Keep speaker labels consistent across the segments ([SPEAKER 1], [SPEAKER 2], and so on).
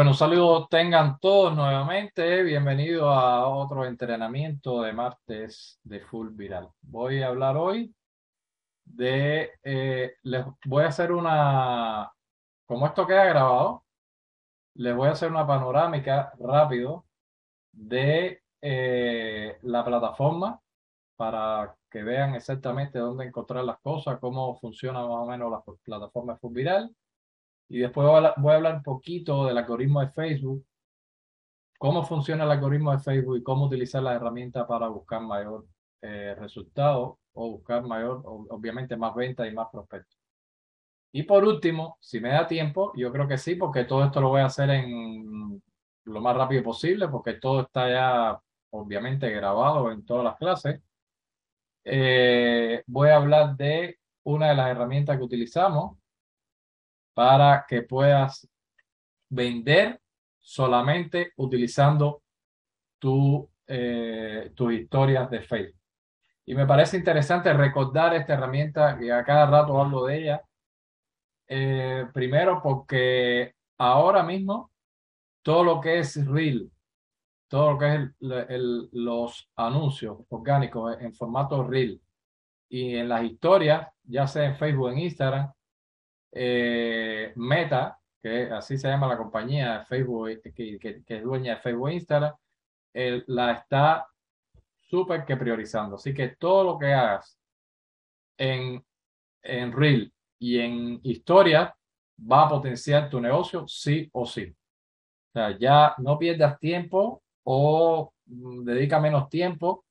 [SPEAKER 1] bueno, saludos tengan todos nuevamente. Bienvenido a otro entrenamiento de martes de Full Viral. Voy a hablar hoy de, eh, les voy a hacer una, como esto queda grabado, les voy a hacer una panorámica rápido de eh, la plataforma para que vean exactamente dónde encontrar las cosas, cómo funciona más o menos la plataforma Full Viral y después voy a hablar un poquito del algoritmo de Facebook, cómo funciona el algoritmo de Facebook y cómo utilizar la herramienta para buscar mayor eh, resultado o buscar mayor, obviamente más ventas y más prospectos. Y por último, si me da tiempo, yo creo que sí, porque todo esto lo voy a hacer en lo más rápido posible, porque todo está ya obviamente grabado en todas las clases. Eh, voy a hablar de una de las herramientas que utilizamos, para que puedas vender solamente utilizando tu, eh, tus historias de Facebook. Y me parece interesante recordar esta herramienta y a cada rato hablo de ella. Eh, primero porque ahora mismo todo lo que es Reel, todo lo que es los anuncios orgánicos en formato Reel y en las historias, ya sea en Facebook, en Instagram, eh, Meta, que así se llama la compañía de Facebook, que, que, es dueña de Facebook e Instagram, la está súper que priorizando. Así que todo lo que hagas en, en Reel y en historia va a potenciar tu negocio sí o sí. O sea, ya no pierdas tiempo o mm, dedica menos tiempo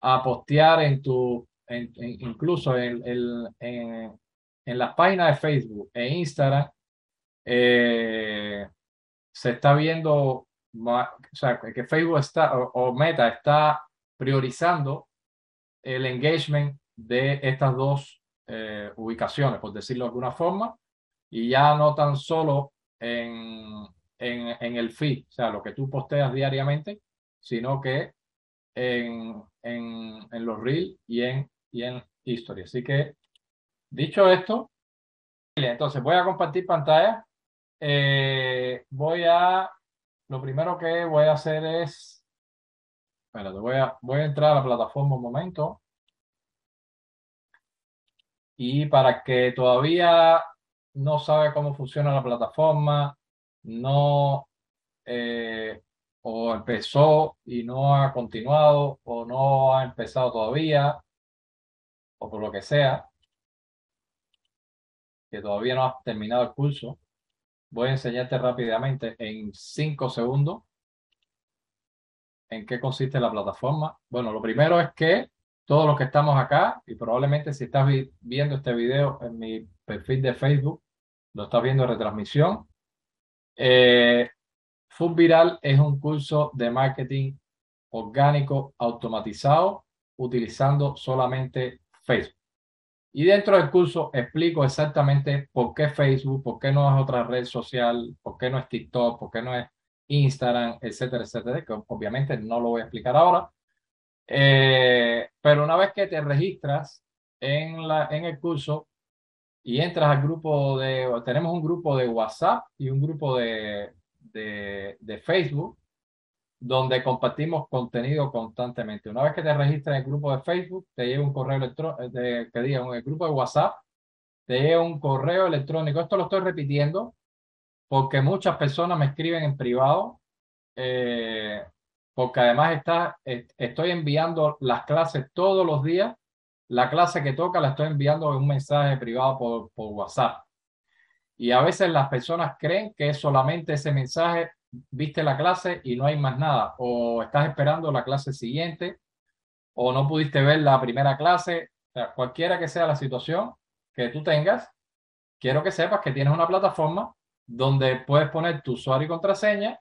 [SPEAKER 1] a postear en tu, incluso en, en, en las páginas de Facebook e Instagram eh, se está viendo, o sea, que Facebook está o, Meta está priorizando el engagement de estas dos eh, ubicaciones, por decirlo de alguna forma, y ya no tan solo en, en, el feed, o sea, lo que tú posteas diariamente, sino que en, en, los reels y en, y en history. Así que Dicho esto, entonces voy a compartir pantalla. Eh, voy a, lo primero que voy a hacer es, bueno, voy a, voy a entrar a la plataforma un momento. Y para que todavía no sabe cómo funciona la plataforma, no, eh, o empezó y no ha continuado, o no ha empezado todavía, o por lo que sea, que todavía no has terminado el curso, voy a enseñarte rápidamente en cinco segundos en qué consiste la plataforma. Bueno, lo primero es que todos los que estamos acá, y probablemente si estás viendo este video en mi perfil de Facebook, lo estás viendo en retransmisión. Eh, Viral es un curso de marketing orgánico automatizado utilizando solamente Facebook. Y dentro del curso explico exactamente por qué Facebook, por qué no es otra red social, por qué no es TikTok, por qué no es Instagram, etcétera, etcétera, que obviamente no lo voy a explicar ahora. Eh, pero una vez que te registras en, la, en el curso y entras al grupo de, tenemos un grupo de WhatsApp y un grupo de, de, de Facebook, donde compartimos contenido constantemente. Una vez que te registras en el grupo de Facebook, te llega un correo electrónico, eh, que diga, en el grupo de WhatsApp, te llega un correo electrónico. Esto lo estoy repitiendo porque muchas personas me escriben en privado, eh, porque además está, estoy enviando las clases todos los días. La clase que toca la estoy enviando en un mensaje privado por, por WhatsApp. Y a veces las personas creen que es solamente ese mensaje viste la clase y no hay más nada, o estás esperando la clase siguiente, o no pudiste ver la primera clase, cualquiera que sea la situación que tú tengas, quiero que sepas que tienes una plataforma donde puedes poner tu usuario y contraseña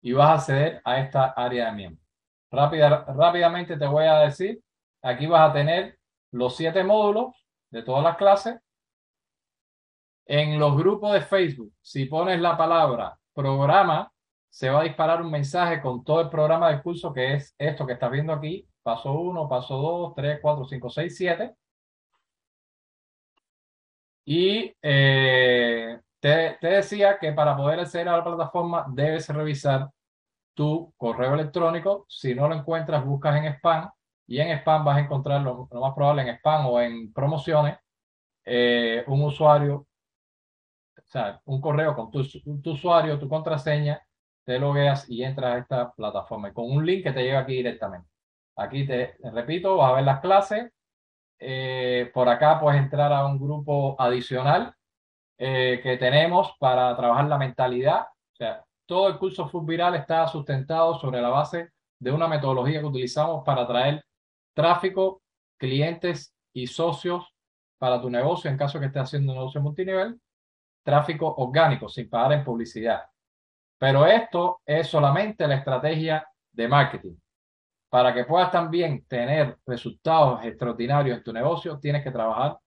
[SPEAKER 1] y vas a acceder a esta área de miembros. Rápida, rápidamente te voy a decir, aquí vas a tener los siete módulos de todas las clases. En los grupos de Facebook, si pones la palabra programa, se va a disparar un mensaje con todo el programa del curso, que es esto que estás viendo aquí, paso 1, paso 2, 3, 4, 5, 6, 7. Y eh, te, te decía que para poder acceder a la plataforma debes revisar tu correo electrónico. Si no lo encuentras, buscas en spam y en spam vas a encontrar lo, más probable en spam o en promociones eh, un usuario, o sea, un correo con tu, tu usuario, tu contraseña, te lo veas y entras a esta plataforma con un link que te llega aquí directamente. Aquí te repito, vas a ver las clases. Eh, por acá puedes entrar a un grupo adicional eh, que tenemos para trabajar la mentalidad. O sea, todo el curso Food Viral está sustentado sobre la base de una metodología que utilizamos para atraer tráfico, clientes y socios para tu negocio en caso que estés haciendo un negocio multinivel, tráfico orgánico sin pagar en publicidad. Pero esto es solamente la estrategia de marketing. Para que puedas también tener resultados extraordinarios en tu negocio, tienes que trabajar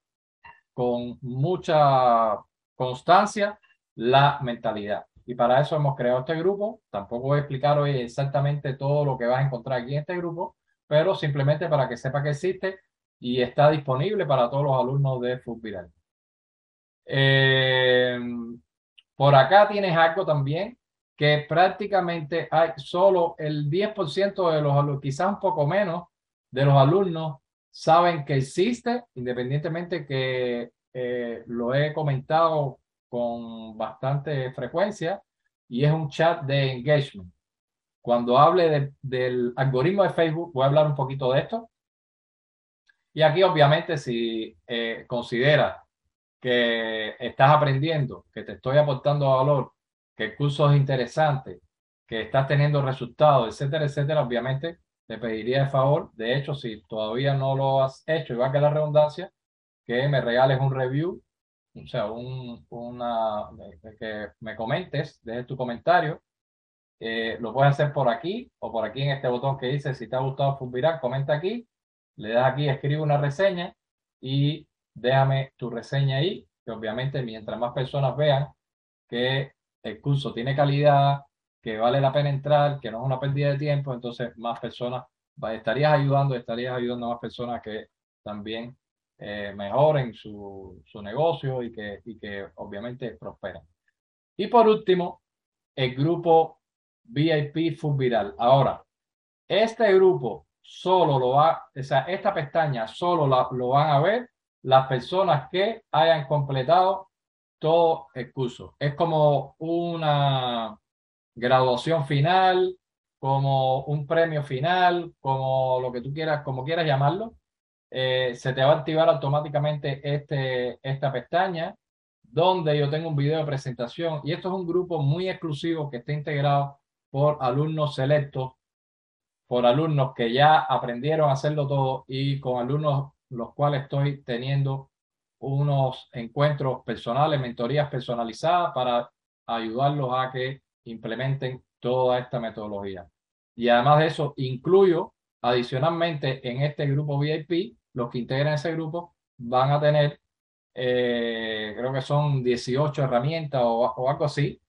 [SPEAKER 1] con mucha constancia la mentalidad. Y para eso hemos creado este grupo. Tampoco voy a explicar hoy exactamente todo lo que vas a encontrar aquí en este grupo, pero simplemente para que sepa que existe y está disponible para todos los alumnos de Food eh, por acá tienes algo también que prácticamente hay solo el 10% de los alumnos, quizás un poco menos, de los alumnos saben que existe, independientemente que eh, lo he comentado con bastante frecuencia, y es un chat de engagement. Cuando hable del algoritmo de Facebook, voy a hablar un poquito de esto. Y aquí, obviamente, si eh, consideras que estás aprendiendo, que te estoy aportando valor, el curso es interesante, que estás teniendo resultados, etcétera, etcétera, obviamente te pediría de favor, de hecho, si todavía no lo has hecho, igual que la redundancia, que me regales un review, o sea, un, una, que me comentes, dejes tu comentario. Eh, lo puedes hacer por aquí o por aquí en este botón que dice si te ha gustado Fulviral, comenta aquí, le das aquí, escribe una reseña y déjame tu reseña ahí, que obviamente mientras más personas vean que el curso tiene calidad, que vale la pena entrar, que no es una pérdida de tiempo, entonces más personas estarías ayudando, estarías ayudando a más personas que también eh, mejoren su, su, negocio y que, y que obviamente prosperen. Y por último, el grupo VIP Full Viral. Ahora, este grupo solo lo va, o sea, esta pestaña solo lo van a ver las personas que hayan completado todo el curso. Es como una graduación final, como un premio final, como lo que tú quieras, como quieras llamarlo. Eh, se te va a activar automáticamente este, esta pestaña donde yo tengo un video de presentación y esto es un grupo muy exclusivo que está integrado por alumnos selectos, por alumnos que ya aprendieron a hacerlo todo y con alumnos los cuales estoy teniendo unos encuentros personales, mentorías personalizadas para ayudarlos a que implementen toda esta metodología. Y además de eso, incluyo adicionalmente en este grupo VIP, los que integran ese grupo van a tener, eh, creo que son 18 herramientas o algo así,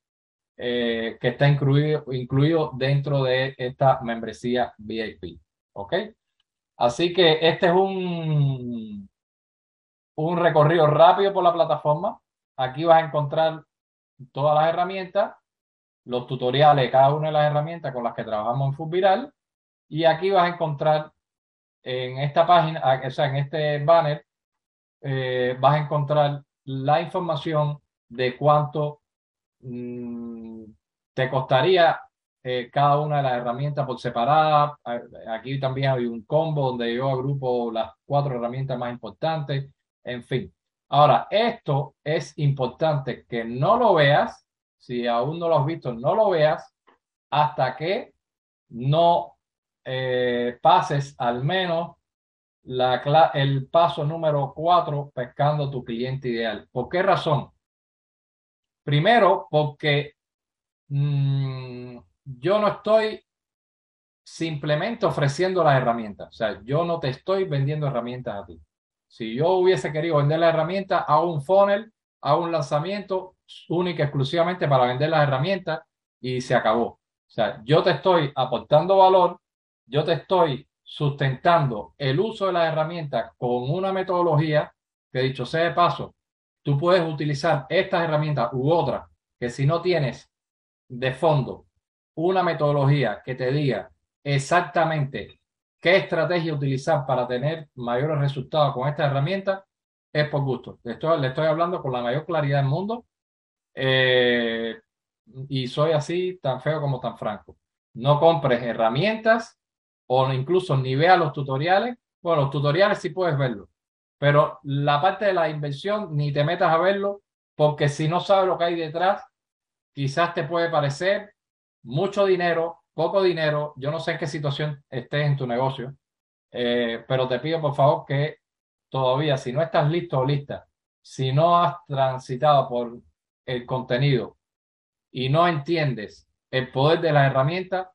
[SPEAKER 1] eh, que está incluido, incluido dentro de esta membresía VIP. ¿Ok? Así que este es un, un recorrido rápido por la plataforma. Aquí vas a encontrar todas las herramientas, los tutoriales cada una de las herramientas con las que trabajamos en Food Viral. Y aquí vas a encontrar en esta página, ah, o sea, en este banner, eh, vas a encontrar la información de cuánto Mm, te costaría eh, cada una de las herramientas por separada. Aquí también hay un combo donde yo agrupo las cuatro herramientas más importantes. En fin. Ahora, esto es importante que no lo veas, si aún no lo has visto, no lo veas hasta que no eh, pases al menos el paso número cuatro pescando tu cliente ideal. ¿Por qué razón? Primero, porque mm, yo no estoy simplemente ofreciendo las herramientas. O sea, yo no te estoy vendiendo herramientas a ti. Si yo hubiese querido vender las herramientas, hago un funnel, hago un lanzamiento único exclusivamente para vender las herramientas y se acabó. O sea, yo te estoy aportando valor, yo te estoy sustentando el uso de las herramientas con una metodología que dicho sea de paso, tú puedes utilizar estas herramientas u otras que si no tienes de fondo una metodología que te diga exactamente qué estrategia utilizar para tener mayores resultados con esta herramienta, es por gusto. Le estoy, le estoy hablando con la mayor claridad del mundo eh, y soy así tan feo como tan franco. No compres herramientas o incluso ni veas los tutoriales. Bueno, los tutoriales sí puedes verlos, pero la parte de la inversión ni te metas a verlo porque si no sabes lo que hay detrás, quizás te puede parecer mucho dinero, poco dinero. Yo no sé en qué situación estés en tu negocio, eh, pero te pido por favor que todavía, si no estás listo o lista, si no has transitado por el contenido y no entiendes el poder de la herramienta,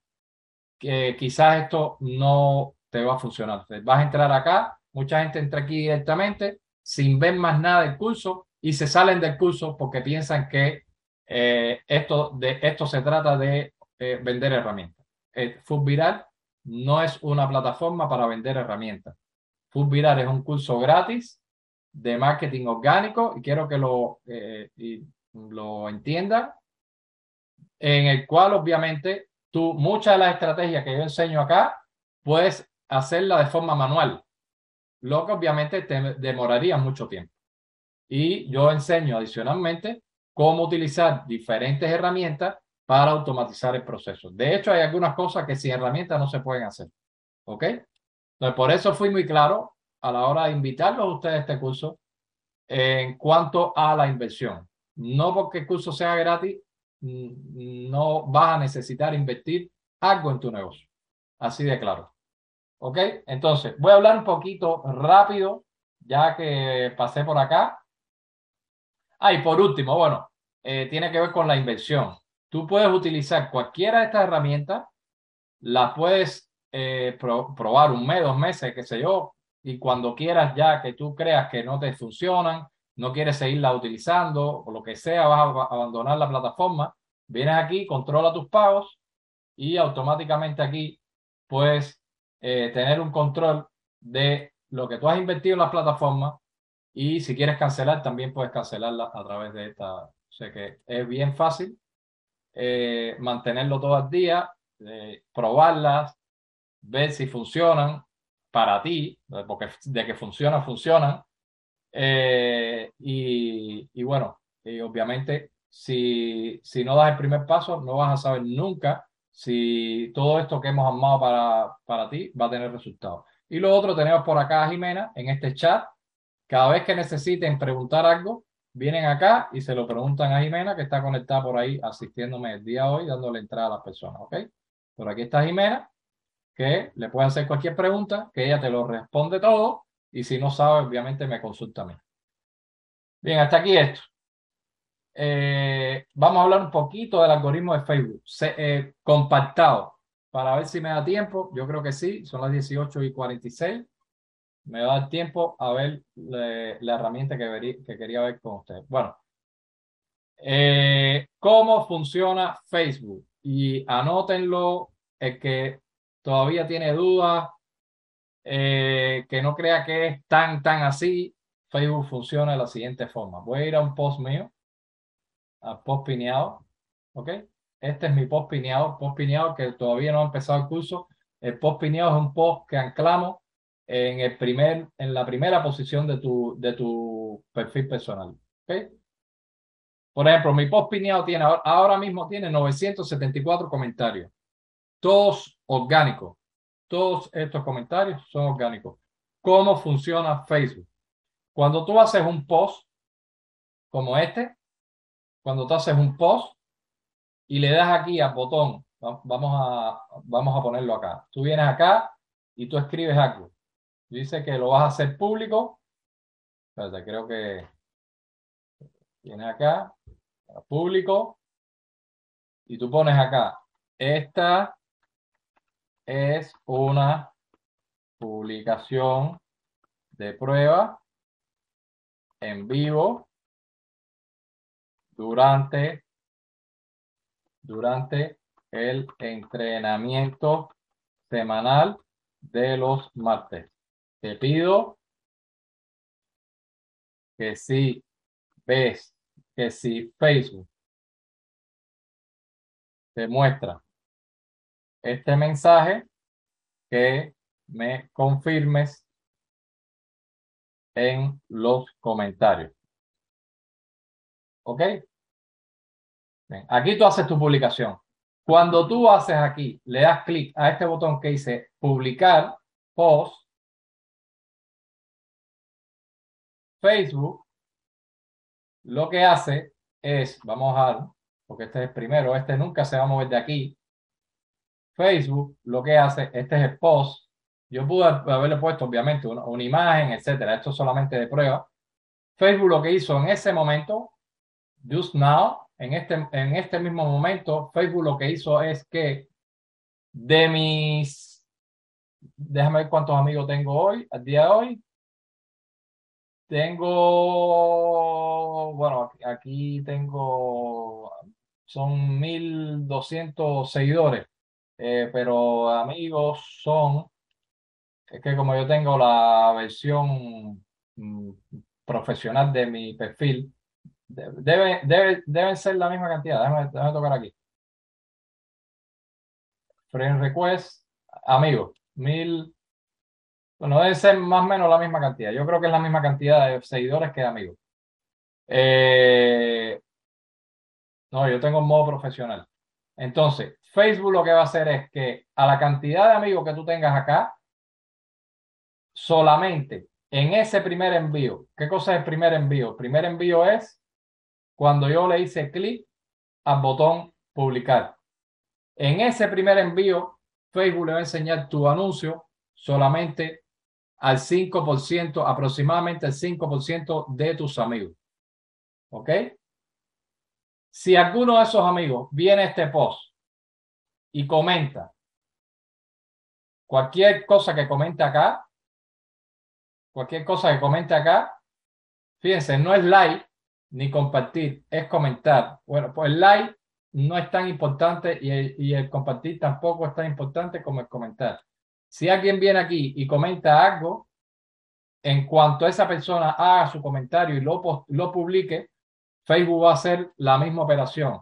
[SPEAKER 1] que quizás esto no te va a funcionar. Vas a entrar acá, mucha gente entra aquí directamente sin ver más nada del curso y se salen del curso porque piensan que eh, esto, de, esto se trata de eh, vender herramientas. Eh, Food Viral no es una plataforma para vender herramientas. Food Viral es un curso gratis de marketing orgánico y quiero que lo, eh, lo entiendan, en el cual obviamente tú muchas de las estrategias que yo enseño acá puedes hacerla de forma manual, lo que obviamente te demoraría mucho tiempo. Y yo enseño adicionalmente cómo utilizar diferentes herramientas para automatizar el proceso. De hecho, hay algunas cosas que sin herramientas no se pueden hacer. ¿Ok? Entonces, por eso fui muy claro a la hora de invitarlos a ustedes a este curso en cuanto a la inversión. No porque el curso sea gratis, mm, no vas a necesitar invertir algo en tu negocio. Así de claro. ¿Ok? Entonces, voy a hablar un poquito rápido, ya que pasé por acá. Ah, y por último, bueno, eh, tiene que ver con la inversión. Tú puedes utilizar cualquiera de estas herramientas, las puedes eh, probar un mes, dos meses, qué sé yo, y cuando quieras ya que tú creas que no te funcionan, no quieres seguirla utilizando o lo que sea, vas a abandonar la plataforma, vienes aquí, controla tus pagos y automáticamente aquí puedes eh, tener un control de lo que tú has invertido en la plataforma y si quieres cancelar también puedes cancelarla a través de esta. O sea que es bien fácil eh, mantenerlo todo el día, eh, probarlas, ver si funcionan para ti, porque de que funciona, funcionan. Eh, y, y, bueno, y obviamente, si, si no das el primer paso, no vas a saber nunca si todo esto que hemos armado para, para ti va a tener resultados. Y lo otro, tenemos por acá a Jimena en este chat. Cada vez que necesiten preguntar algo, vienen acá y se lo preguntan a Jimena, que está conectada por ahí asistiéndome el día de hoy, dándole entrada a las personas. ¿Ok? Por aquí está Jimena que le puede hacer cualquier pregunta, que ella te lo responde todo y si no sabe, obviamente me consulta a mí. Bien, hasta aquí esto. Eh, vamos a hablar un poquito del algoritmo de Facebook. Eh, compactado, para ver si me da tiempo. Yo creo que sí, son las 18 y 46. Me va a dar tiempo a ver la herramienta que, que, quería ver con ustedes. Bueno, eh, ¿cómo funciona Facebook? Y anótenlo, el que todavía tiene dudas, eh, que no crea que es tan, tan así, Facebook funciona de la siguiente forma. Voy a ir a un post mío, a post pineado, ¿ok? Este es mi post pineado, post pineado que todavía no ha empezado el curso. El post pineado es un post que anclamos en, el primer, en la primera posición de tu, de tu perfil personal, ¿ok? Por ejemplo, mi post pineado tiene, ahora mismo tiene 974 comentarios todos orgánicos. Todos estos comentarios son orgánicos. ¿Cómo funciona Facebook? Cuando tú haces un post como este, cuando tú haces un post y le das aquí al botón, vamos a, vamos a ponerlo acá. Tú vienes acá y tú escribes algo. Dice que lo vas a hacer público. Espérate, creo que vienes acá, público, y tú pones acá, esta es una publicación de prueba en vivo durante, durante el entrenamiento semanal de los martes. Te pido que si ves que si Facebook te muestra este mensaje, que me confirmes en los comentarios. ¿Ok? aquí tú haces tu publicación. Cuando tú haces aquí, le das clic a este botón que dice publicar post, Facebook lo que hace es, vamos a porque este es el primero, este nunca se va a mover de aquí. Facebook lo que hace, este es el post. Yo pude haberle puesto, obviamente, una, una imagen, etcétera. Esto solamente de prueba. Facebook lo que hizo en ese momento, just now, en este, en este mismo momento, Facebook lo que hizo es que de mis, déjame ver cuántos amigos tengo hoy, al día de hoy. Tengo, bueno, aquí tengo, son 1200 seguidores, eh, pero amigos son, es que como yo tengo la versión mm, profesional de mi perfil, Debe, debe, deben ser la misma cantidad. Déjame, tocar aquí. Friend request, amigos, mil. Bueno, debe ser más o menos la misma cantidad. Yo creo que es la misma cantidad de seguidores que de amigos. Eh, no, yo tengo modo profesional. Entonces, Facebook lo que va a hacer es que a la cantidad de amigos que tú tengas acá, solamente en ese primer envío, ¿qué cosa es el primer envío? El primer envío es cuando yo le hice clic al botón publicar. En ese primer envío, Facebook le va a enseñar tu anuncio solamente al 5%, aproximadamente el 5% de tus amigos. ¿Ok? Si alguno de esos amigos viene a este post y comenta cualquier cosa que comente acá, cualquier cosa que comente acá, fíjense, no es like, ni compartir, es comentar. Bueno, pues el like no es tan importante y el, y el, compartir tampoco es tan importante como el comentar. Si alguien viene aquí y comenta algo, en cuanto esa persona haga su comentario y lo, lo publique, Facebook va a hacer la misma operación.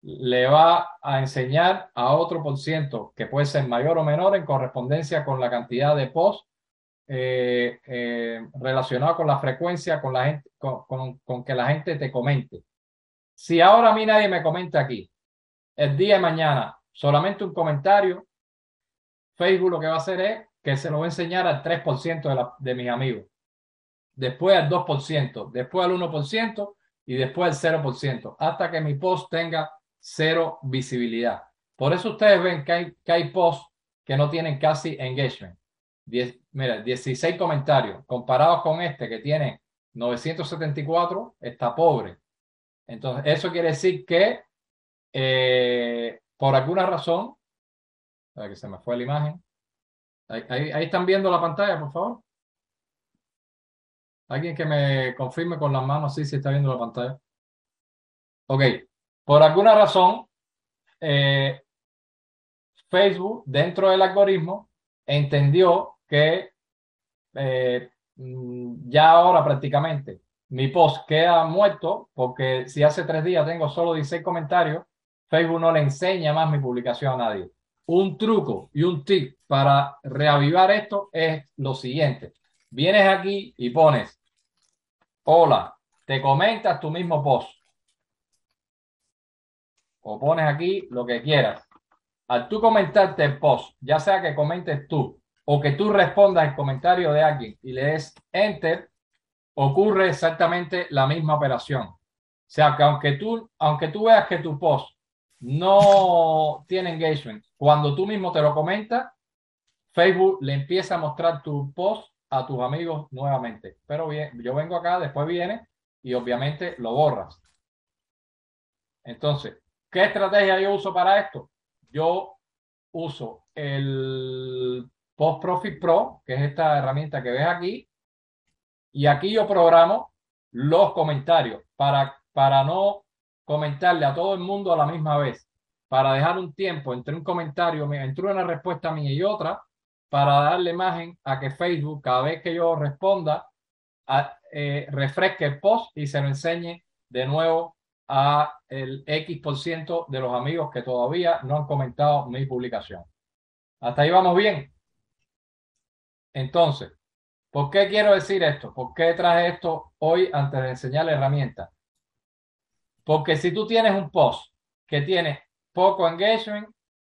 [SPEAKER 1] Le va a enseñar a otro por ciento, que puede ser mayor o menor en correspondencia con la cantidad de posts eh, eh, con la frecuencia, con, la gente, con, con, que la gente te comente. Si ahora a mí nadie me comenta aquí, el día de mañana, solamente un comentario, Facebook lo que va a hacer es que se lo va a enseñar al 3% de, de mis amigos, después al 2%, después al 1% y después al 0%, hasta que mi post tenga cero visibilidad. Por eso ustedes ven que hay, que hay posts que no tienen casi engagement mira, 16 comentarios comparados con este que tiene 974, está pobre. Entonces, eso quiere decir que eh, por alguna razón, que se me fue la imagen. Ahí, ahí, están viendo la pantalla, por favor. Alguien que me confirme con las manos si sí, está viendo la pantalla. Ok, por alguna razón, eh, Facebook, dentro del algoritmo, entendió que eh, mm, ya ahora prácticamente mi post queda muerto porque si hace tres días tengo solo 16 comentarios, Facebook no le enseña más mi publicación a nadie. Un truco y un tip para reavivar esto es lo siguiente. Vienes aquí y pones, hola, te comentas tu mismo post. O pones aquí lo que quieras. Al tú comentarte el post, ya sea que comentes tú o que tú respondas el comentario de alguien y le des enter, ocurre exactamente la misma operación. O sea que aunque tú, aunque tú veas que tu post no tiene engagement, cuando tú mismo te lo comentas, Facebook le empieza a mostrar tu post a tus amigos nuevamente. Pero bien, yo vengo acá, después viene y obviamente lo borras. Entonces, ¿qué estrategia yo uso para esto? Yo uso el Post Profit Pro, que es esta herramienta que ves aquí. Y aquí yo programo los comentarios para, para no comentarle a todo el mundo a la misma vez, para dejar un tiempo entre un comentario, entre una respuesta mía y otra, para darle imagen a que Facebook, cada vez que yo responda, eh, refresque el post y se lo enseñe de nuevo a el X por ciento de los amigos que todavía no han comentado mi publicación. Hasta ahí vamos bien. Entonces, ¿por qué quiero decir esto? ¿Por qué traje esto hoy antes de enseñar la herramienta? Porque si tú tienes un post que tiene poco engagement,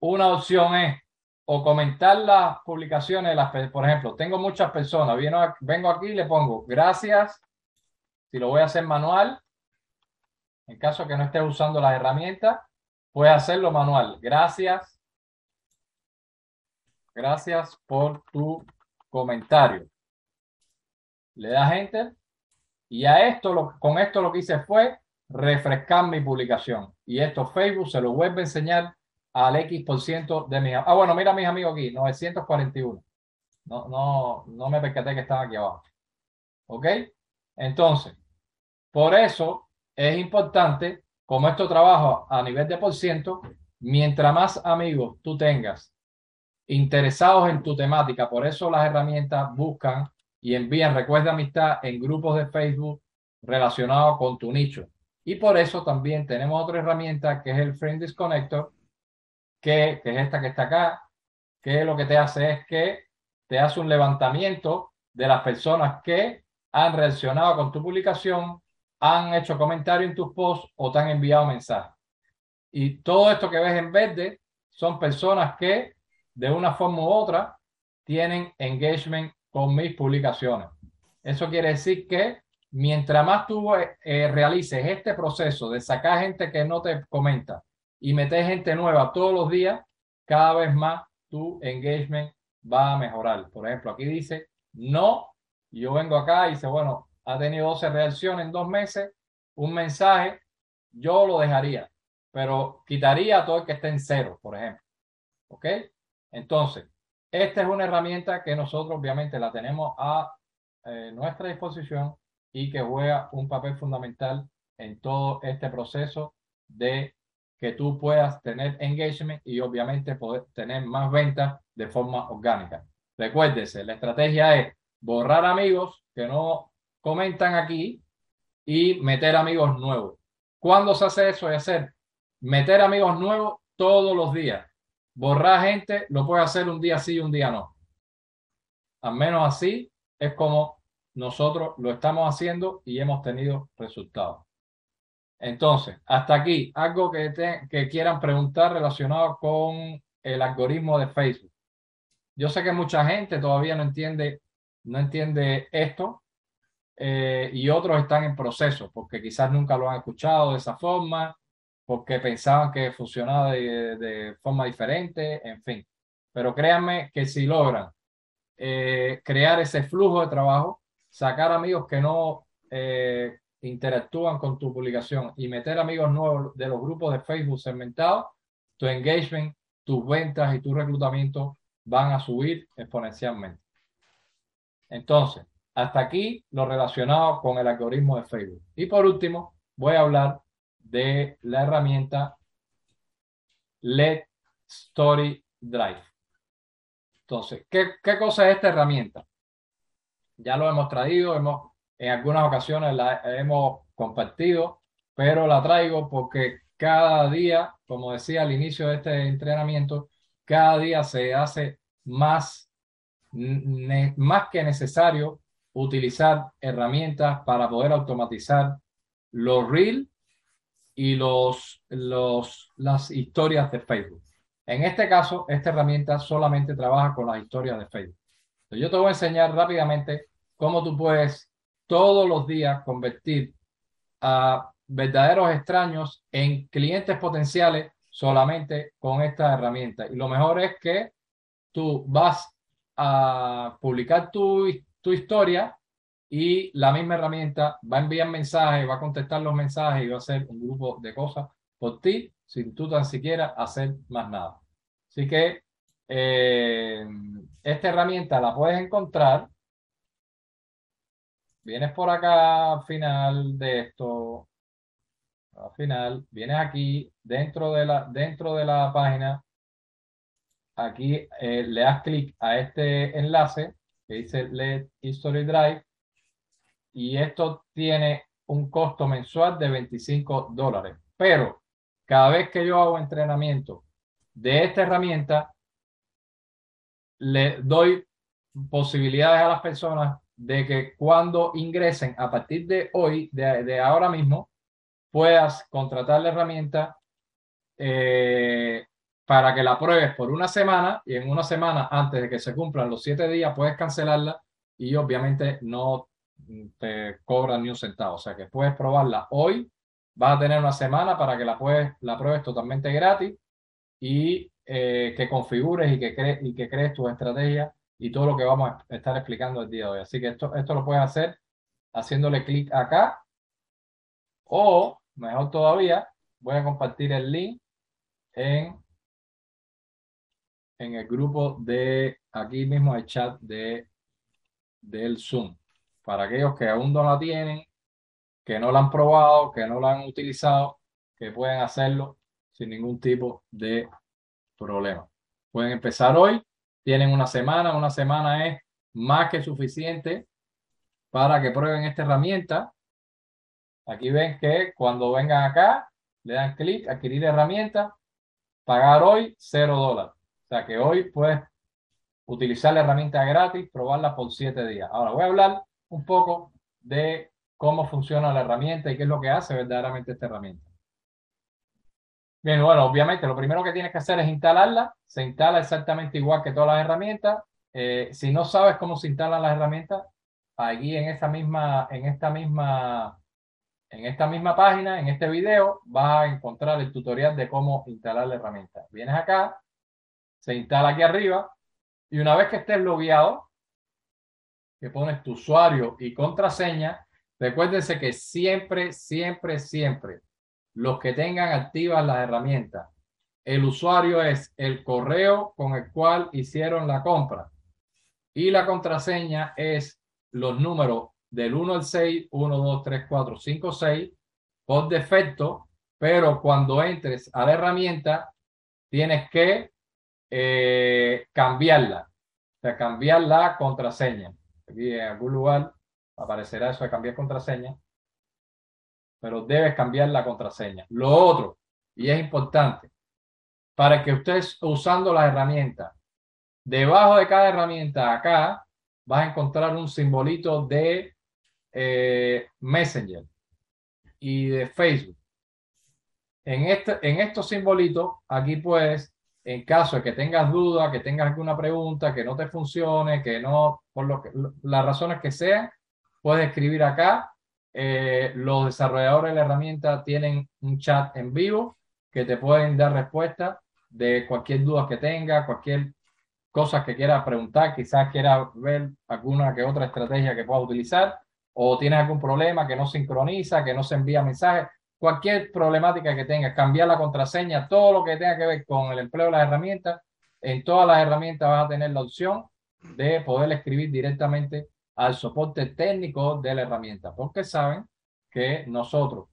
[SPEAKER 1] una opción es o comentar las publicaciones, las, por ejemplo, tengo muchas personas, vengo aquí y le pongo gracias, si lo voy a hacer manual, en caso que no estés usando la herramienta, puedes hacerlo manual. Gracias. Gracias por tu comentario. Le das enter y a esto, con esto lo que hice fue refrescar mi publicación. Y esto Facebook se lo vuelve a enseñar al X por ciento de mis Ah, bueno, mira mis amigos aquí, 941. No, no, no me percaté que estaba aquí abajo. ¿Ok? Entonces, por eso es importante, como esto trabaja a nivel de por ciento, mientras más amigos tú tengas interesados en tu temática, por eso las herramientas buscan y envían recuerda amistad en grupos de Facebook relacionados con tu nicho. Y por eso también tenemos otra herramienta que es el Friend Disconnector, que, que es esta que está acá, que lo que te hace es que te hace un levantamiento de las personas que han reaccionado con tu publicación han hecho comentarios en tus posts o te han enviado mensajes. Y todo esto que ves en verde son personas que de una forma u otra tienen engagement con mis publicaciones. Eso quiere decir que mientras más tú eh, realices este proceso de sacar gente que no te comenta y meter gente nueva todos los días, cada vez más tu engagement va a mejorar. Por ejemplo, aquí dice no, yo vengo acá y dice, bueno, ha tenido 12 reacciones en dos meses, un mensaje, yo lo dejaría, pero quitaría todo el que esté en cero, por ejemplo. ¿Ok? Entonces, esta es una herramienta que nosotros obviamente la tenemos a eh, nuestra disposición y que juega un papel fundamental en todo este proceso de que tú puedas tener engagement y obviamente poder tener más ventas de forma orgánica. Recuérdese, la estrategia es borrar amigos que no comentan aquí y meter amigos nuevos. ¿Cuándo se hace eso? Es hacer meter amigos nuevos todos los días. Borrar gente lo puede hacer un día sí y un día no. Al menos así es como nosotros lo estamos haciendo y hemos tenido resultados. Entonces, hasta aquí, algo que, que quieran preguntar relacionado con el algoritmo de Facebook. Yo sé que mucha gente todavía no entiende, no entiende esto, eh, y otros están en proceso porque quizás nunca lo han escuchado de esa forma, porque pensaban que funcionaba de, forma diferente, en fin. Pero créanme que si logran eh, crear ese flujo de trabajo, sacar amigos que no eh, interactúan con tu publicación y meter amigos nuevos de los grupos de Facebook segmentados, tu engagement, tus ventas y tu reclutamiento van a subir exponencialmente. Entonces, hasta aquí lo relacionado con el algoritmo de Facebook. Y por último, voy a hablar de la herramienta LED Story Drive. Entonces, ¿qué, cosa es esta herramienta? Ya lo hemos traído, hemos, en algunas ocasiones la hemos compartido, pero la traigo porque cada día, como decía al inicio de este entrenamiento, cada día se hace más, más que necesario utilizar herramientas para poder automatizar los reels y los, los, las historias de Facebook. En este caso, esta herramienta solamente trabaja con las historias de Facebook. yo te voy a enseñar rápidamente cómo tú puedes todos los días convertir a verdaderos extraños en clientes potenciales solamente con esta herramienta. Y lo mejor es que tú vas a publicar tu, tu historia y la misma herramienta va a enviar mensajes, va a contestar los mensajes y va a hacer un grupo de cosas por ti sin tú tan siquiera hacer más nada. Así que eh, esta herramienta la puedes encontrar. Vienes por acá al final de esto. Al final, vienes aquí dentro de la, dentro de la página. Aquí eh, le das clic a este enlace que dice Let History Drive y esto tiene un costo mensual de 25 dólares. Pero cada vez que yo hago entrenamiento de esta herramienta, le doy posibilidades a las personas de que cuando ingresen a partir de hoy, de, ahora mismo, puedas contratar la herramienta eh, para que la pruebes por una semana y en una semana antes de que se cumplan los siete días puedes cancelarla y obviamente no te cobran ni un centavo. O sea que puedes probarla hoy, vas a tener una semana para que la, puedes, la pruebes totalmente gratis y eh, que configures y que, crees y que crees tu estrategia y todo lo que vamos a estar explicando el día de hoy. Así que esto, esto lo puedes hacer haciéndole clic acá o, mejor todavía, voy a compartir el link en en el grupo de aquí mismo el chat de del Zoom. Para aquellos que aún no la tienen, que no la han probado, que no la han utilizado, que pueden hacerlo sin ningún tipo de problema. Pueden empezar hoy, tienen una semana, una semana es más que suficiente para que prueben esta herramienta. Aquí ven que cuando vengan acá, le dan clic, adquirir herramienta, pagar hoy, cero dólares. O sea que hoy puedes utilizar la herramienta gratis, probarla por siete días. Ahora voy a hablar un poco de cómo funciona la herramienta y qué es lo que hace verdaderamente esta herramienta. Bien, bueno, obviamente lo primero que tienes que hacer es instalarla. Se instala exactamente igual que todas las herramientas. Eh, si no sabes cómo se instalan las herramientas, aquí en esta misma, en esta misma, en esta misma página, en este video, vas a encontrar el tutorial de cómo instalar la herramienta. Vienes acá, se instala aquí arriba y una vez que estés logueado, que pones tu usuario y contraseña, recuérdense que siempre, siempre, siempre los que tengan activas las herramientas, el usuario es el correo con el cual hicieron la compra. Y la contraseña es los números del 1 al 6, 1, 2, 3, 4, 5, 6 por defecto, pero cuando entres a la herramienta tienes que eh, cambiarla, o sea, cambiar la contraseña. Aquí en algún lugar aparecerá eso de cambiar contraseña, pero debes cambiar la contraseña. Lo otro, y es importante, para que ustedes usando la herramienta, debajo de cada herramienta acá, vas a encontrar un simbolito de eh, Messenger y de Facebook. En, este, en estos simbolitos, aquí puedes en caso de que tengas duda, que tengas alguna pregunta, que no te funcione, que no, por lo que, las razones que sean, puedes escribir acá. Eh, los desarrolladores de la herramienta tienen un chat en vivo que te pueden dar respuesta de cualquier duda que tengas, cualquier cosa que quieras preguntar, quizás quieras ver alguna que otra estrategia que puedas utilizar o tienes algún problema que no sincroniza, que no se envía mensajes cualquier problemática que tengas, cambiar la contraseña, todo lo que tenga que ver con el empleo de las herramientas, en todas las herramientas vas a tener la opción de poder escribir directamente al soporte técnico de la herramienta, porque saben que nosotros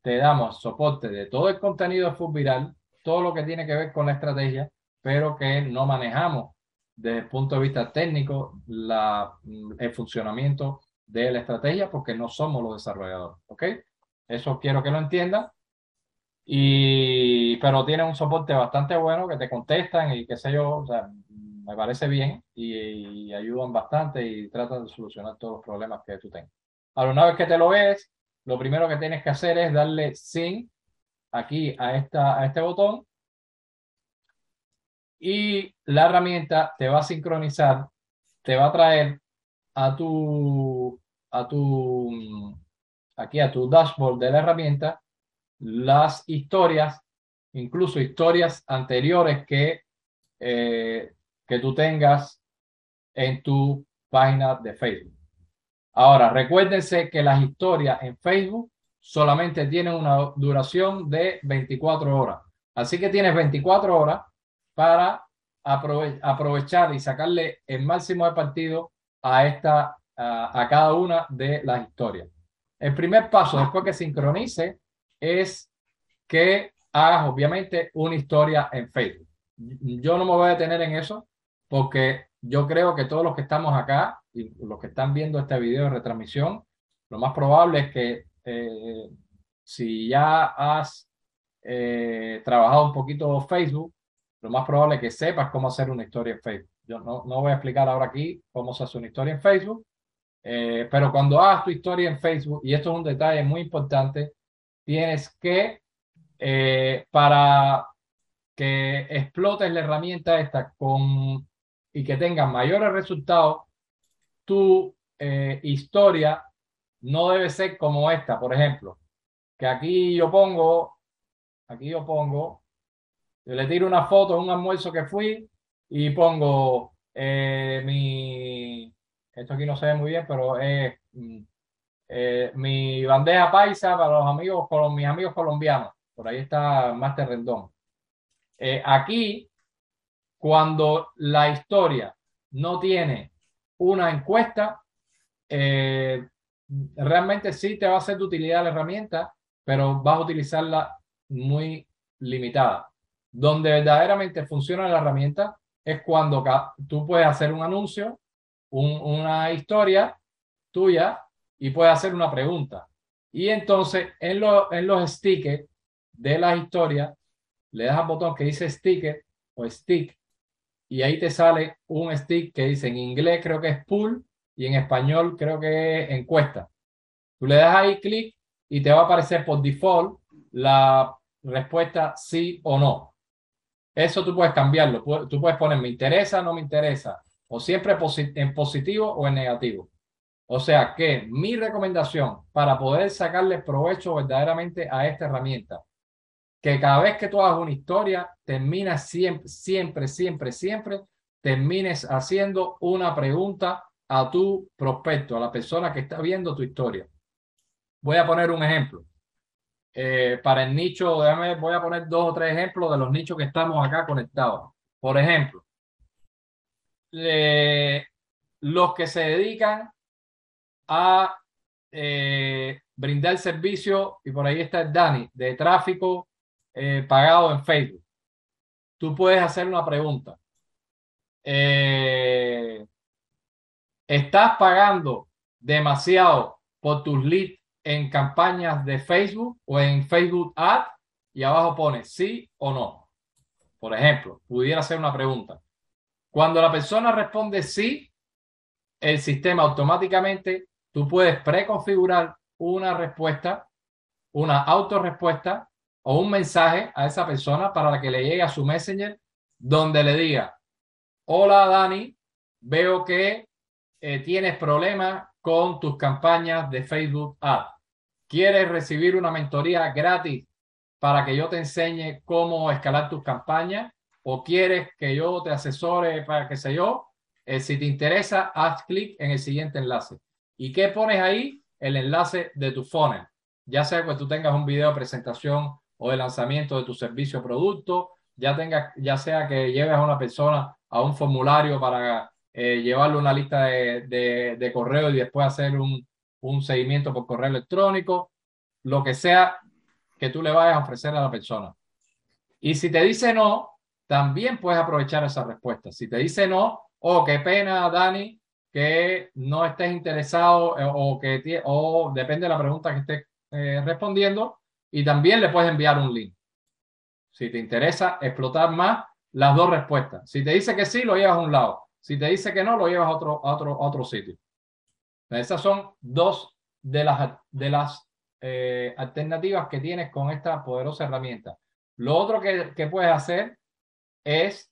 [SPEAKER 1] te damos soporte de todo el contenido de Food Viral, todo lo que tiene que ver con la estrategia, pero que no manejamos desde el punto de vista técnico la, el funcionamiento de la estrategia porque no somos los desarrolladores. ¿Ok? Eso quiero que lo entiendan. Y, pero tiene un soporte bastante bueno que te contestan y qué sé yo, o sea, me parece bien y, ayudan bastante y tratan de solucionar todos los problemas que tú tengas. Ahora, una vez que te lo ves, lo primero que tienes que hacer es darle sync aquí a, esta, a este botón y la herramienta te va a sincronizar, te va a traer a tu, a tu aquí a tu dashboard de la herramienta las historias, incluso historias anteriores que, eh, que tú tengas en tu página de Facebook. Ahora, recuérdense que las historias en Facebook solamente tienen una duración de 24 horas. Así que tienes 24 horas para aprovechar y sacarle el máximo de partido a, esta, a cada una de las historias. El primer paso después que sincronice es que hagas obviamente una historia en Facebook. Yo no me voy a detener en eso porque yo creo que todos los que estamos acá y los que están viendo este video de retransmisión lo más probable es que eh, si ya has eh, trabajado un poquito Facebook, lo más probable es que sepas cómo hacer una historia en Facebook. Yo no, no voy a explicar ahora aquí cómo se hace una historia en Facebook, eh, pero cuando hagas tu historia en Facebook, y esto es un detalle muy importante, tienes que, para que explotes la herramienta esta con, y que tengas mayores resultados, tu historia no debe ser como esta, por ejemplo, que aquí yo pongo, aquí yo pongo, yo le tiro una foto de un almuerzo que fui y pongo eh, mi, esto aquí no se ve muy bien, pero es mm, eh, mi bandeja paisa para los amigos, con mis amigos colombianos. Por ahí está Master Rendón. Eh, aquí, cuando la historia no tiene una encuesta, eh, realmente sí te va a ser de utilidad la herramienta, pero vas a utilizarla muy limitada. Donde verdaderamente funciona la herramienta es cuando tú puedes hacer un anuncio, una historia tuya y puedes hacer una pregunta. Y entonces en, en los stickers de la historia le das al botón que dice sticker o stick y ahí te sale un stick que dice en inglés creo que es pull y en español creo que es encuesta. Tú le das ahí clic y te va a aparecer por default la respuesta sí o no. Eso tú puedes cambiarlo. Tú puedes poner me interesa, no me interesa, o siempre en positivo o en negativo. O sea que mi recomendación para poder sacarle provecho verdaderamente a esta herramienta, que cada vez que tú hagas una historia, terminas siempre, siempre, siempre, siempre, termines haciendo una pregunta a tu prospecto, a la persona que está viendo tu historia. Voy a poner un ejemplo. Eh, para el nicho, déjame, voy a poner dos o tres ejemplos de los nichos que estamos acá conectados. Por ejemplo, los que se dedican a eh, brindar servicio, y por ahí está el Dani, de tráfico eh, pagado en Facebook. Tú puedes hacer una pregunta. Eh, ¿Estás pagando demasiado por tus leads en campañas de Facebook o en Facebook Ad? Y abajo pone sí o no. Por ejemplo, pudiera hacer una pregunta. Cuando la persona responde sí, el sistema automáticamente, tú puedes preconfigurar una respuesta, una autorrespuesta o un mensaje a esa persona para que le llegue a su Messenger donde le diga, hola Dani, veo que eh, tienes problemas con tus campañas de Facebook Ad. ¿Quieres recibir una mentoría gratis para que yo te enseñe cómo escalar tus campañas? ¿O quieres que yo te asesore para qué sé yo? Eh, si te interesa, haz clic en el siguiente enlace. ¿Y qué pones ahí? El enlace de tu funnel. Ya sea que tú tengas un video de presentación o de lanzamiento de tu servicio o producto, ya, tenga, ya sea que lleves a una persona a un formulario para eh, llevarle una lista de, de, correo y después hacer un, un seguimiento por correo electrónico, lo que sea que tú le vayas a ofrecer a la persona. Y si te dice no, también puedes aprovechar esa respuesta. Si te dice no, oh, qué pena, Dani, que no estés interesado eh, o que o depende de la pregunta que estés eh, respondiendo, y también le puedes enviar un link. Si te interesa explotar más las dos respuestas. Si te dice que sí, lo llevas a un lado. Si te dice que no, lo llevas a otro, otro, otro sitio. Esas son dos de las, de las eh, alternativas que tienes con esta poderosa herramienta. Lo otro que, que puedes hacer es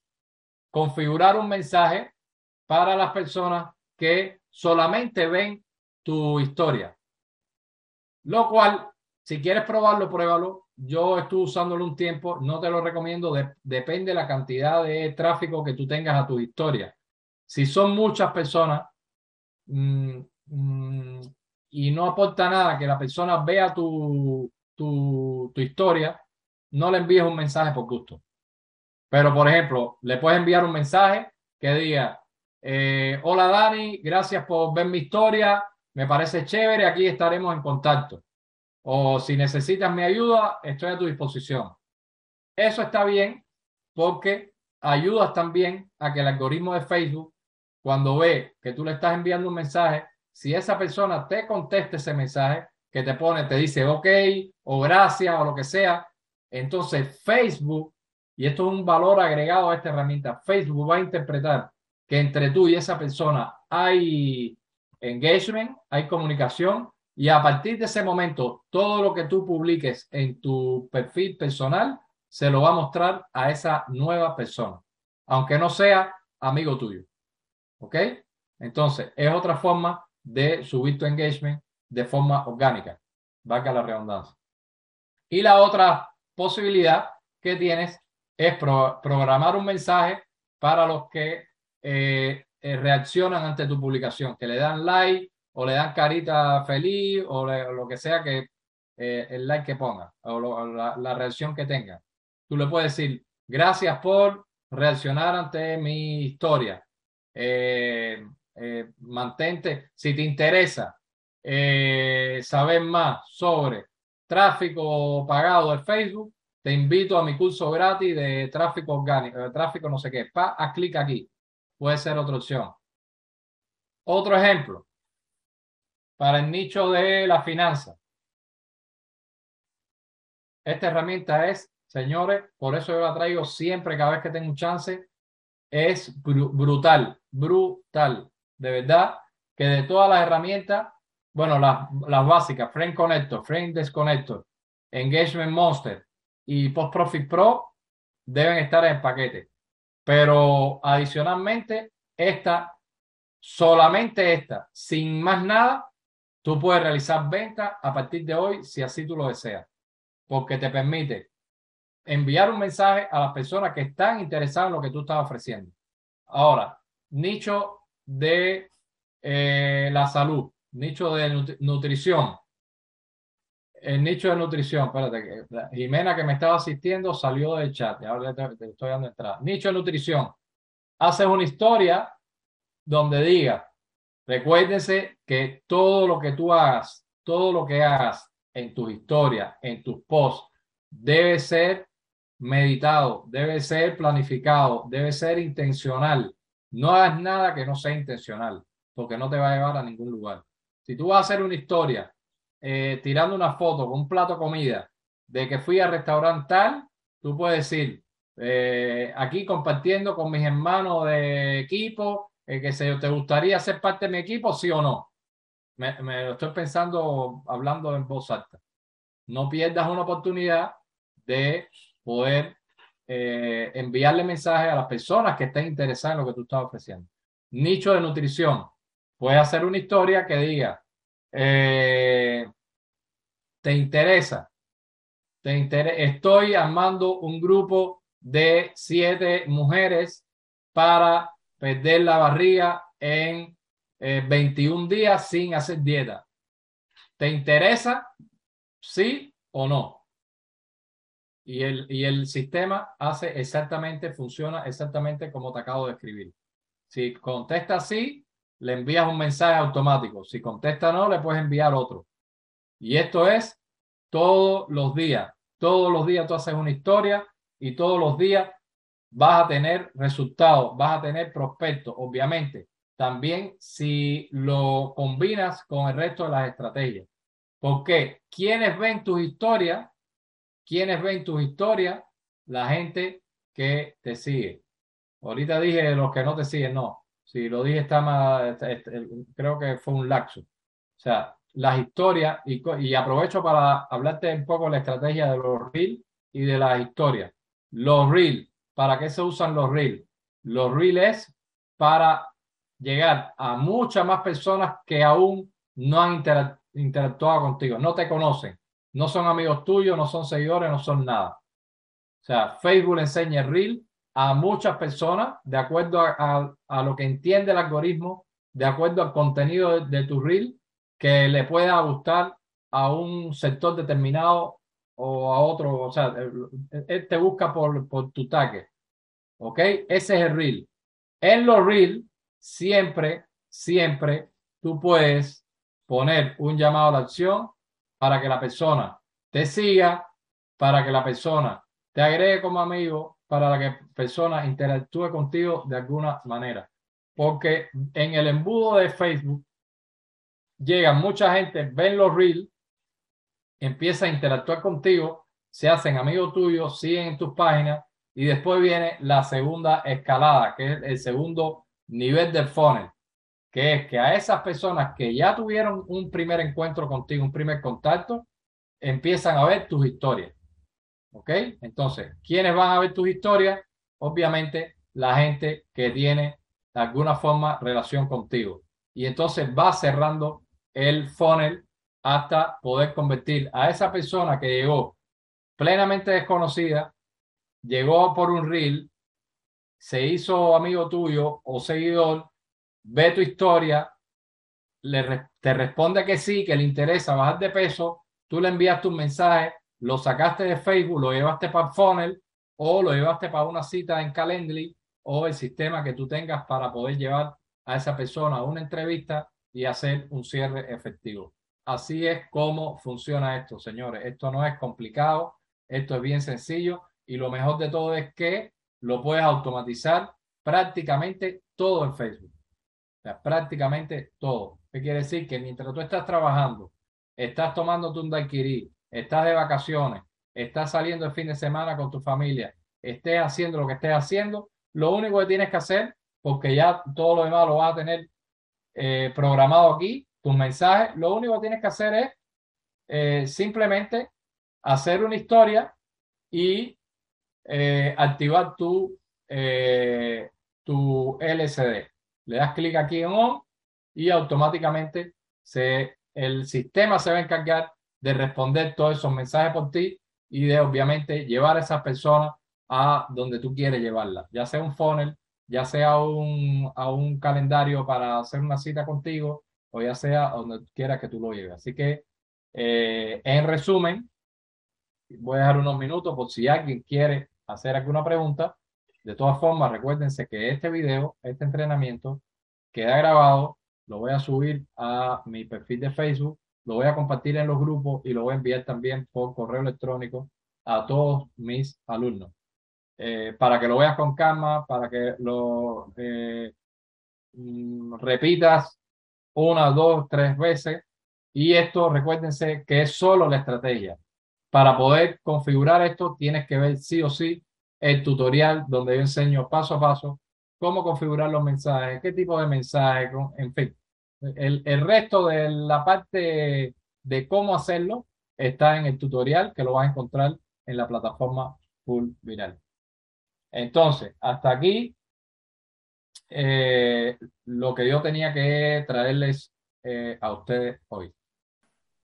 [SPEAKER 1] configurar un mensaje para las personas que solamente ven tu historia. Lo cual, si quieres probarlo, pruébalo. Yo estuve usándolo un tiempo, no te lo recomiendo, depende de la cantidad de tráfico que tú tengas a tu historia. Si son muchas personas mm, mm, y no aporta nada que la persona vea tu, tu, tu historia, no le envíes un mensaje por gusto. Pero, por ejemplo, le puedes enviar un mensaje que diga, eh, hola Dani, gracias por ver mi historia, me parece chévere, aquí estaremos en contacto. O si necesitas mi ayuda, estoy a tu disposición. Eso está bien porque ayudas también a que el algoritmo de Facebook cuando ve que tú le estás enviando un mensaje, si esa persona te contesta ese mensaje, que te pone, te dice ok o gracias o lo que sea, entonces Facebook, y esto es un valor agregado a esta herramienta, Facebook va a interpretar que entre tú y esa persona hay engagement, hay comunicación, y a partir de ese momento, todo lo que tú publiques en tu perfil personal se lo va a mostrar a esa nueva persona, aunque no sea amigo tuyo. ¿Ok? Entonces, es otra forma de subir tu engagement de forma orgánica, valga la redundancia. Y la otra posibilidad que tienes es programar un mensaje para los que eh, eh, reaccionan ante tu publicación, que le dan like o le dan carita feliz o, lo que sea que eh, el like que ponga o, la, reacción que tenga. Tú le puedes decir, gracias por reaccionar ante mi historia. mantente, si te interesa saber más sobre tráfico pagado de Facebook, te invito a mi curso gratis de tráfico orgánico, de tráfico no sé qué. Pa, haz clic aquí puede ser otra opción. Otro ejemplo, para el nicho de la finanza. Esta herramienta es, señores, por eso yo la traigo siempre, cada vez que tengo un chance, es brutal, brutal. De verdad que de todas las herramientas, bueno, las, las básicas, Frame Connector, Frame Desconnector, Engagement Monster y Post Profit Pro deben estar en el paquete. Pero adicionalmente, esta, solamente esta, sin más nada, tú puedes realizar ventas a partir de hoy si así tú lo deseas, porque te permite enviar un mensaje a las personas que están interesadas en lo que tú estás ofreciendo. Ahora, nicho de eh, la salud, nicho de nutrición, el nicho de nutrición, espérate, Jimena que me estaba asistiendo salió del chat, ahora te, estoy dando entrada. Nicho de nutrición. Haces una historia donde diga, recuérdense que todo lo que tú hagas, todo lo que hagas en tus historias, en tus posts, debe ser meditado, debe ser planificado, debe ser intencional. No hagas nada que no sea intencional, porque no te va a llevar a ningún lugar. Si tú vas a hacer una historia eh, tirando una foto con un plato de comida de que fui al restaurante tal, tú puedes decir, eh, aquí compartiendo con mis hermanos de equipo, eh, que se, ¿te gustaría ser parte de mi equipo, sí o no? Me, lo estoy pensando hablando en voz alta. No pierdas una oportunidad de poder enviarle mensajes a las personas que estén interesadas en lo que tú estás ofreciendo. Nicho de nutrición. Puedes hacer una historia que diga, eh, ¿Te interesa? ¿Te Estoy armando un grupo de siete mujeres para perder la barriga en 21 eh, días sin hacer dieta. ¿Te interesa? ¿Sí o no? Y el, y el sistema hace exactamente, funciona exactamente como te acabo de escribir. Si contesta sí, le envías un mensaje automático. Si contesta no, le puedes enviar otro. Y esto es todos los días. Todos los días tú haces una historia y todos los días vas a tener resultados, vas a tener prospectos, obviamente. También si lo combinas con el resto de las estrategias. Porque quienes ven tus historias, quienes ven tus historias, la gente que te sigue. Ahorita dije los que no te siguen, no. Si lo dije, está más, creo que fue un laxo. O sea, las historias, y, aprovecho para hablarte un poco de la estrategia de los reels y de las historias. Los reels, ¿para qué se usan los reels? Los reels es para llegar a muchas más personas que aún no han interactuado contigo, no te conocen, no son amigos tuyos, no son seguidores, no son nada. O sea, Facebook enseña el reel a muchas personas de acuerdo a, lo que entiende el algoritmo, de acuerdo al contenido de, tu reel, que le pueda gustar a un sector determinado o a otro. O sea, él te busca por, por tu tag. ¿Ok? Ese es el reel. En los reel, siempre, siempre tú puedes poner un llamado a la acción para que la persona te siga, para que la persona te agregue como amigo, para que persona interactúe contigo de alguna manera. Porque en el embudo de Facebook, llegan mucha gente, ven los reels, empieza a interactuar contigo, se hacen amigos tuyos, siguen en tus páginas y después viene la segunda escalada, que es el segundo nivel del funnel, que es que a esas personas que ya tuvieron un primer encuentro contigo, un primer contacto, empiezan a ver tus historias. ¿Ok? Entonces, ¿quiénes van a ver tus historias? Obviamente, la gente que tiene de alguna forma relación contigo. Y entonces va cerrando el funnel hasta poder convertir a esa persona que llegó plenamente desconocida, llegó por un reel, se hizo amigo tuyo o seguidor, ve tu historia, le, te responde que sí, que le interesa bajar de peso, tú le envías tu mensaje, lo sacaste de Facebook, lo llevaste para Funnel o lo llevaste para una cita en Calendly o el sistema que tú tengas para poder llevar a esa persona a una entrevista y hacer un cierre efectivo. Así es como funciona esto, señores. Esto no es complicado, esto es bien sencillo y lo mejor de todo es que lo puedes automatizar prácticamente todo en Facebook. O sea, prácticamente todo. ¿Qué quiere decir? Que mientras tú estás trabajando, estás tomando tu daiquiri, estás de vacaciones, estás saliendo el fin de semana con tu familia, estés haciendo lo que estés haciendo, lo único que tienes que hacer, porque ya todo lo demás lo vas a tener eh, programado aquí, tus mensajes, lo único que tienes que hacer es eh, simplemente hacer una historia y eh, activar tu, tu LCD. Le das clic aquí en On y automáticamente se, el sistema se va a encargar de responder todos esos mensajes por ti y de obviamente llevar a esas personas a donde tú quieres llevarla, ya sea un funnel, ya sea un, a un calendario para hacer una cita contigo o ya sea donde quieras que tú lo lleves. Así que, eh, en resumen, voy a dejar unos minutos por si alguien quiere hacer alguna pregunta. De todas formas, recuérdense que este video, este entrenamiento, queda grabado, lo voy a subir a mi perfil de Facebook, lo voy a compartir en los grupos y lo voy a enviar también por correo electrónico a todos mis alumnos. Eh, para que lo veas con calma, para que lo eh, mm, repitas una, dos, tres veces. Y esto, recuérdense que es solo la estrategia. Para poder configurar esto, tienes que ver sí o sí el tutorial donde yo enseño paso a paso cómo configurar los mensajes, qué tipo de mensajes, en fin. El, el resto de la parte de cómo hacerlo está en el tutorial que lo vas a encontrar en la plataforma Full Viral. Entonces, hasta aquí eh, lo que yo tenía que traerles eh, a ustedes hoy.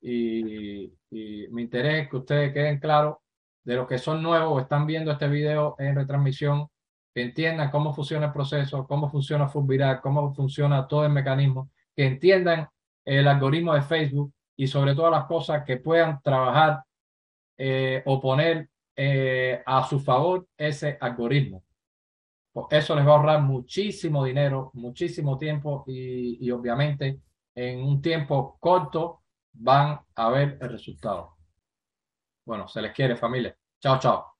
[SPEAKER 1] Y, mi interés es que ustedes queden claros de los que son nuevos o están viendo este video en retransmisión, que entiendan cómo funciona el proceso, cómo funciona Viral, cómo funciona todo el mecanismo, que entiendan el algoritmo de Facebook y sobre todas las cosas que puedan trabajar eh, o poner eh, a su favor ese algoritmo. Pues eso les va a ahorrar muchísimo dinero, muchísimo tiempo y, y obviamente en un tiempo corto van a ver el resultado. Bueno, se les quiere familia. Chao, chao.